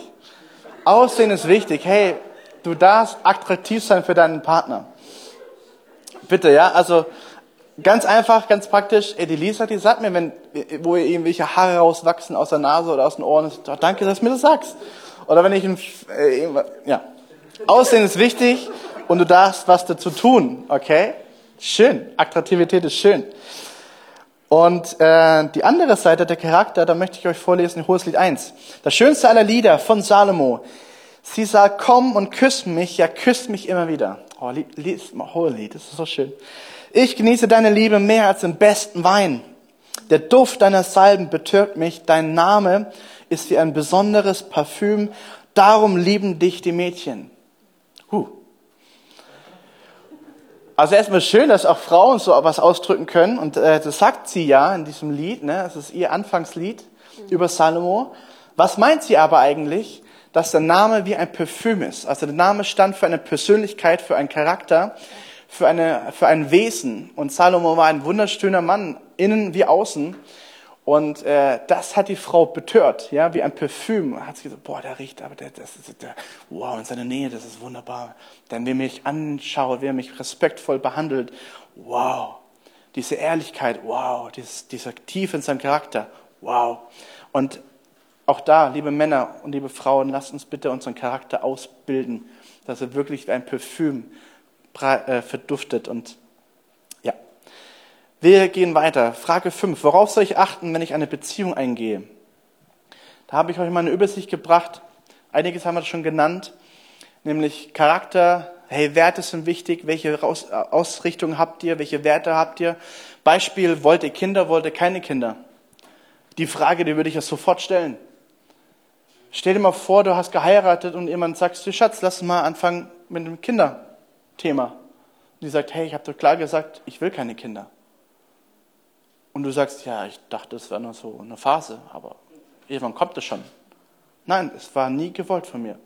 Aussehen ist wichtig. Hey, du darfst attraktiv sein für deinen Partner. Bitte, ja, also ganz einfach, ganz praktisch. Ey, die Lisa, die sagt mir, wenn, wo ihr irgendwelche Haare rauswachsen aus der Nase oder aus den Ohren, ist, danke, dass du mir das sagst. Oder wenn ich ein, äh, ja. Aussehen ist wichtig und du darfst was dazu tun, okay? Schön. Attraktivität ist schön. Und äh, die andere Seite, der Charakter, da möchte ich euch vorlesen, Hoheslied 1. Das schönste aller Lieder von Salomo. Sie sagt, komm und küss mich, ja, küss mich immer wieder. Oh, lies mal Hohelied, das ist so schön. Ich genieße deine Liebe mehr als den besten Wein. Der Duft deiner Salben betört mich. Dein Name ist wie ein besonderes Parfüm. Darum lieben dich die Mädchen. Also erstmal schön, dass auch Frauen so was ausdrücken können. Und äh, das sagt sie ja in diesem Lied. Ne? Das ist ihr Anfangslied über Salomo. Was meint sie aber eigentlich? Dass der Name wie ein Parfüm ist. Also der Name stand für eine Persönlichkeit, für einen Charakter, für, eine, für ein Wesen. Und Salomo war ein wunderschöner Mann, innen wie außen. Und äh, das hat die Frau betört, ja, wie ein Parfüm. Hat sie gesagt, boah, der riecht, aber der, das ist, der, wow, in seiner Nähe, das ist wunderbar. Denn wer mich anschaut, wer mich respektvoll behandelt, wow. Diese Ehrlichkeit, wow. Dieses, dieser Tiefe in seinem Charakter, wow. Und auch da, liebe Männer und liebe Frauen, lasst uns bitte unseren Charakter ausbilden, dass er wirklich wie ein Parfüm äh, verduftet und wir gehen weiter. Frage 5. Worauf soll ich achten, wenn ich eine Beziehung eingehe? Da habe ich euch mal eine Übersicht gebracht. Einiges haben wir schon genannt, nämlich Charakter. Hey, Werte sind wichtig. Welche Ausrichtung habt ihr? Welche Werte habt ihr? Beispiel, wollt ihr Kinder, wollt ihr keine Kinder? Die Frage, die würde ich ja sofort stellen. Stell dir mal vor, du hast geheiratet und jemand sagt, du Schatz, lass uns mal anfangen mit dem Kinderthema. Und die sagt, hey, ich habe doch klar gesagt, ich will keine Kinder. Und du sagst, ja, ich dachte, es wäre nur so eine Phase, aber irgendwann kommt es schon. Nein, es war nie gewollt von mir.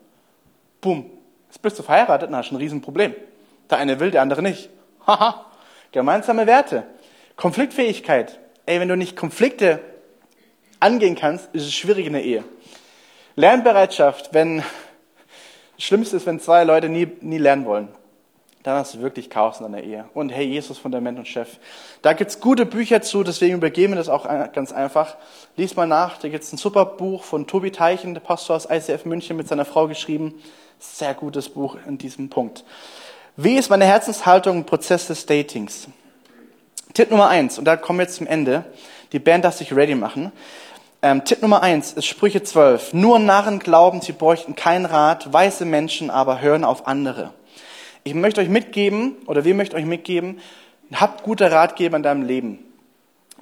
Boom. Jetzt bist du verheiratet, dann hast ein Riesenproblem. Der eine will, der andere nicht. Haha. Gemeinsame Werte. Konfliktfähigkeit. Ey, wenn du nicht Konflikte angehen kannst, ist es schwierig in der Ehe. Lernbereitschaft, wenn, Schlimmste ist, wenn zwei Leute nie, nie lernen wollen dann hast du wirklich Chaos in deiner Ehe. Und hey, Jesus, Fundament und Chef. Da gibt's gute Bücher zu, deswegen übergeben wir das auch ganz einfach. Lies mal nach, da gibt's ein super Buch von Tobi Teichen, der Pastor aus ICF München mit seiner Frau geschrieben. Sehr gutes Buch in diesem Punkt. Wie ist meine Herzenshaltung im Prozess des Datings? Tipp Nummer eins, und da kommen wir jetzt zum Ende. Die Band darf sich ready machen. Ähm, Tipp Nummer eins ist Sprüche 12. Nur Narren glauben, sie bräuchten keinen Rat, weise Menschen aber hören auf andere. Ich möchte euch mitgeben, oder wir möchten euch mitgeben, habt gute Ratgeber in deinem Leben.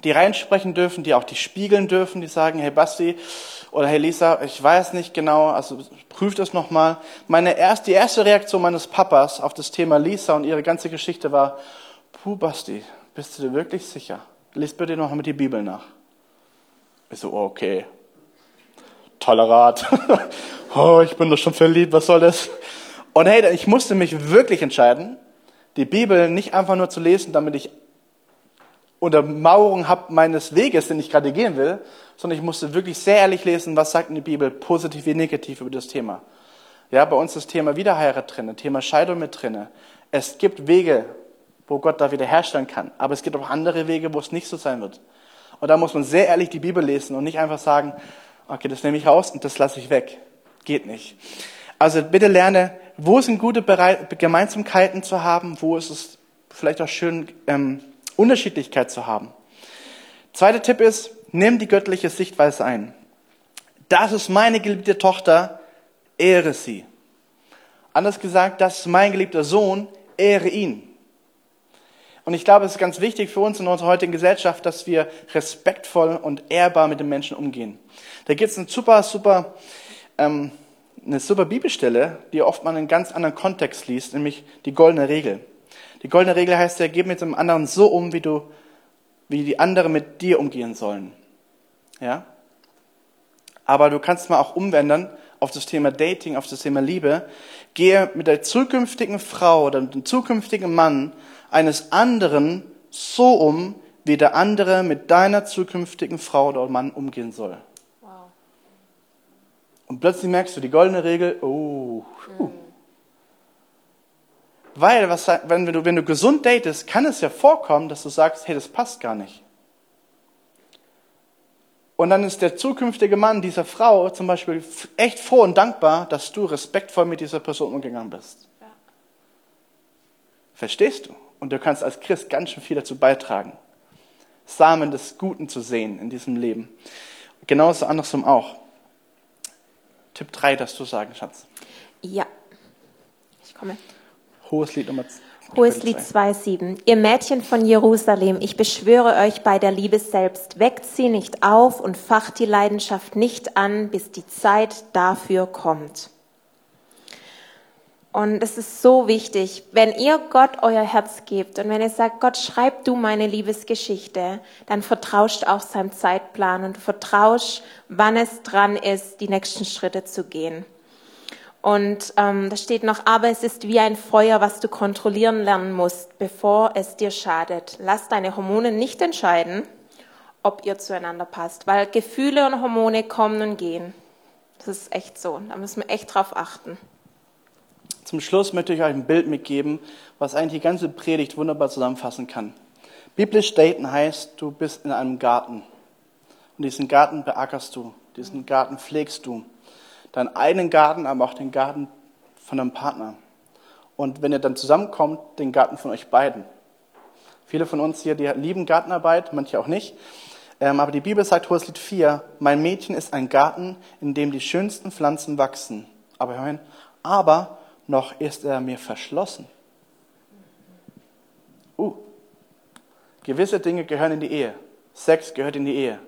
Die reinsprechen dürfen, die auch die spiegeln dürfen, die sagen, hey Basti Oder hey Lisa, ich weiß nicht genau, also prüf das nochmal. Meine erst, die erste Reaktion meines Papas auf das Thema Lisa und ihre ganze Geschichte war, puh Basti, bist du dir wirklich sicher? Lies bitte noch mal die Bibel nach. Ich so, okay. Toller Rat. oh, ich bin doch schon verliebt, was soll das? Und hey, ich musste mich wirklich entscheiden, die Bibel nicht einfach nur zu lesen, damit ich Untermauerung habe meines Weges, den ich gerade gehen will, sondern ich musste wirklich sehr ehrlich lesen, was sagt in die Bibel, positiv wie negativ über das Thema. Ja, bei uns ist Thema Wiederheirat drin, Thema Scheidung mit drin. Es gibt Wege, wo Gott da wiederherstellen kann, aber es gibt auch andere Wege, wo es nicht so sein wird. Und da muss man sehr ehrlich die Bibel lesen und nicht einfach sagen, okay, das nehme ich raus und das lasse ich weg. Geht nicht. Also bitte lerne, wo sind gute Gemeinsamkeiten zu haben, wo ist es vielleicht auch schön, ähm, Unterschiedlichkeit zu haben. Zweiter Tipp ist, nimm die göttliche Sichtweise ein. Das ist meine geliebte Tochter, ehre sie. Anders gesagt, das ist mein geliebter Sohn, ehre ihn. Und ich glaube, es ist ganz wichtig für uns in unserer heutigen Gesellschaft, dass wir respektvoll und ehrbar mit den Menschen umgehen. Da gibt es eine super, super, ähm, eine super Bibelstelle, die oft man in einem ganz anderen Kontext liest, nämlich die goldene Regel. Die goldene Regel heißt ja, gib mit dem anderen so um, wie du, wie die anderen mit dir umgehen sollen. Ja? Aber du kannst mal auch umwenden auf das Thema Dating, auf das Thema Liebe. Gehe mit der zukünftigen Frau oder dem zukünftigen Mann eines anderen so um, wie der andere mit deiner zukünftigen Frau oder Mann umgehen soll. Und plötzlich merkst du die goldene Regel, oh, puh. Weil, was, wenn, du, wenn du gesund datest, kann es ja vorkommen, dass du sagst, hey, das passt gar nicht. Und dann ist der zukünftige Mann dieser Frau zum Beispiel echt froh und dankbar, dass du respektvoll mit dieser Person umgegangen bist. Ja. Verstehst du? Und du kannst als Christ ganz schön viel dazu beitragen, Samen des Guten zu sehen in diesem Leben. Genauso andersrum auch. Tipp 3, das du sagen, Schatz. Ja, ich komme. Hohes Lied Nummer Hohes Lied 2,7. Ihr Mädchen von Jerusalem, ich beschwöre euch bei der Liebe selbst, weckt sie nicht auf und facht die Leidenschaft nicht an, bis die Zeit dafür kommt. Und es ist so wichtig, wenn ihr Gott euer Herz gebt und wenn ihr sagt, Gott, schreib du meine Liebesgeschichte, dann vertrauscht auch seinem Zeitplan und vertrauscht, wann es dran ist, die nächsten Schritte zu gehen. Und ähm, da steht noch, aber es ist wie ein Feuer, was du kontrollieren lernen musst, bevor es dir schadet. Lass deine Hormone nicht entscheiden, ob ihr zueinander passt, weil Gefühle und Hormone kommen und gehen. Das ist echt so. Da müssen wir echt drauf achten. Zum Schluss möchte ich euch ein Bild mitgeben, was eigentlich die ganze Predigt wunderbar zusammenfassen kann. Biblisch daten heißt, du bist in einem Garten. Und diesen Garten beackerst du, diesen Garten pflegst du. Deinen eigenen Garten, aber auch den Garten von deinem Partner. Und wenn ihr dann zusammenkommt, den Garten von euch beiden. Viele von uns hier, die lieben Gartenarbeit, manche auch nicht. Ähm, aber die Bibel sagt, Hoheslied 4, mein Mädchen ist ein Garten, in dem die schönsten Pflanzen wachsen. Aber hör hin, aber noch ist er mir verschlossen. Uh, gewisse Dinge gehören in die Ehe. Sex gehört in die Ehe.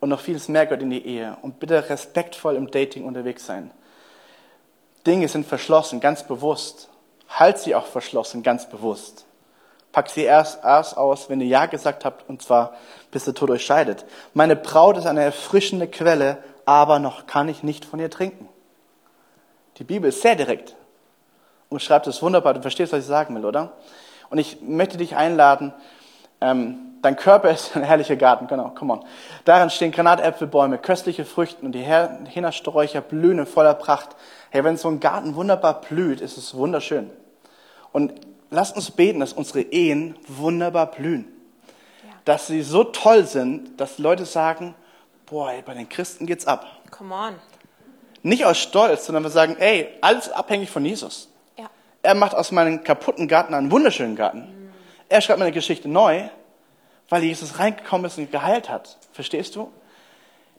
Und noch vieles mehr gehört in die Ehe. Und bitte respektvoll im Dating unterwegs sein. Dinge sind verschlossen, ganz bewusst. Halt sie auch verschlossen, ganz bewusst. Pack sie erst, erst aus, wenn ihr Ja gesagt habt, und zwar bis der Tod euch scheidet. Meine Braut ist eine erfrischende Quelle, aber noch kann ich nicht von ihr trinken. Die Bibel ist sehr direkt und schreibt es wunderbar. Du verstehst, was ich sagen will, oder? Und ich möchte dich einladen, ähm, dein Körper ist ein herrlicher Garten, genau, come on. Darin stehen Granatäpfelbäume, köstliche Früchte und die Hintersträucher blühen in voller Pracht. Hey, wenn so ein Garten wunderbar blüht, ist es wunderschön. Und lasst uns beten, dass unsere Ehen wunderbar blühen. Ja. Dass sie so toll sind, dass Leute sagen, boah, ey, bei den Christen geht's ab. Come on. Nicht aus Stolz, sondern wir sagen, ey, alles abhängig von Jesus. Ja. Er macht aus meinem kaputten Garten einen wunderschönen Garten. Mhm. Er schreibt meine Geschichte neu, weil Jesus reingekommen ist und geheilt hat. Verstehst du?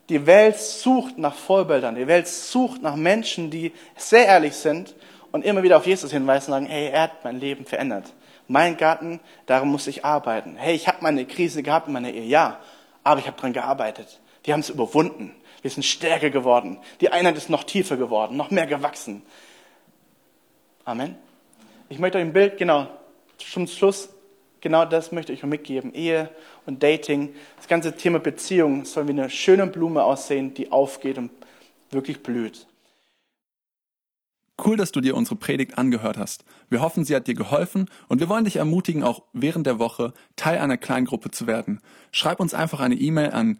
Die Welt sucht nach Vorbildern. Die Welt sucht nach Menschen, die sehr ehrlich sind und immer wieder auf Jesus hinweisen und sagen, hey, er hat mein Leben verändert. Mein Garten, darum muss ich arbeiten. Hey, ich habe meine Krise gehabt in meiner Ehe, ja, aber ich habe dran gearbeitet. Die haben es überwunden. Wir sind stärker geworden. Die Einheit ist noch tiefer geworden, noch mehr gewachsen. Amen. Ich möchte euch ein Bild, genau, zum Schluss, genau das möchte ich euch mitgeben. Ehe und Dating, das ganze Thema Beziehung soll wie eine schöne Blume aussehen, die aufgeht und wirklich blüht. Cool, dass du dir unsere Predigt angehört hast. Wir hoffen, sie hat dir geholfen und wir wollen dich ermutigen, auch während der Woche Teil einer Kleingruppe zu werden. Schreib uns einfach eine E-Mail an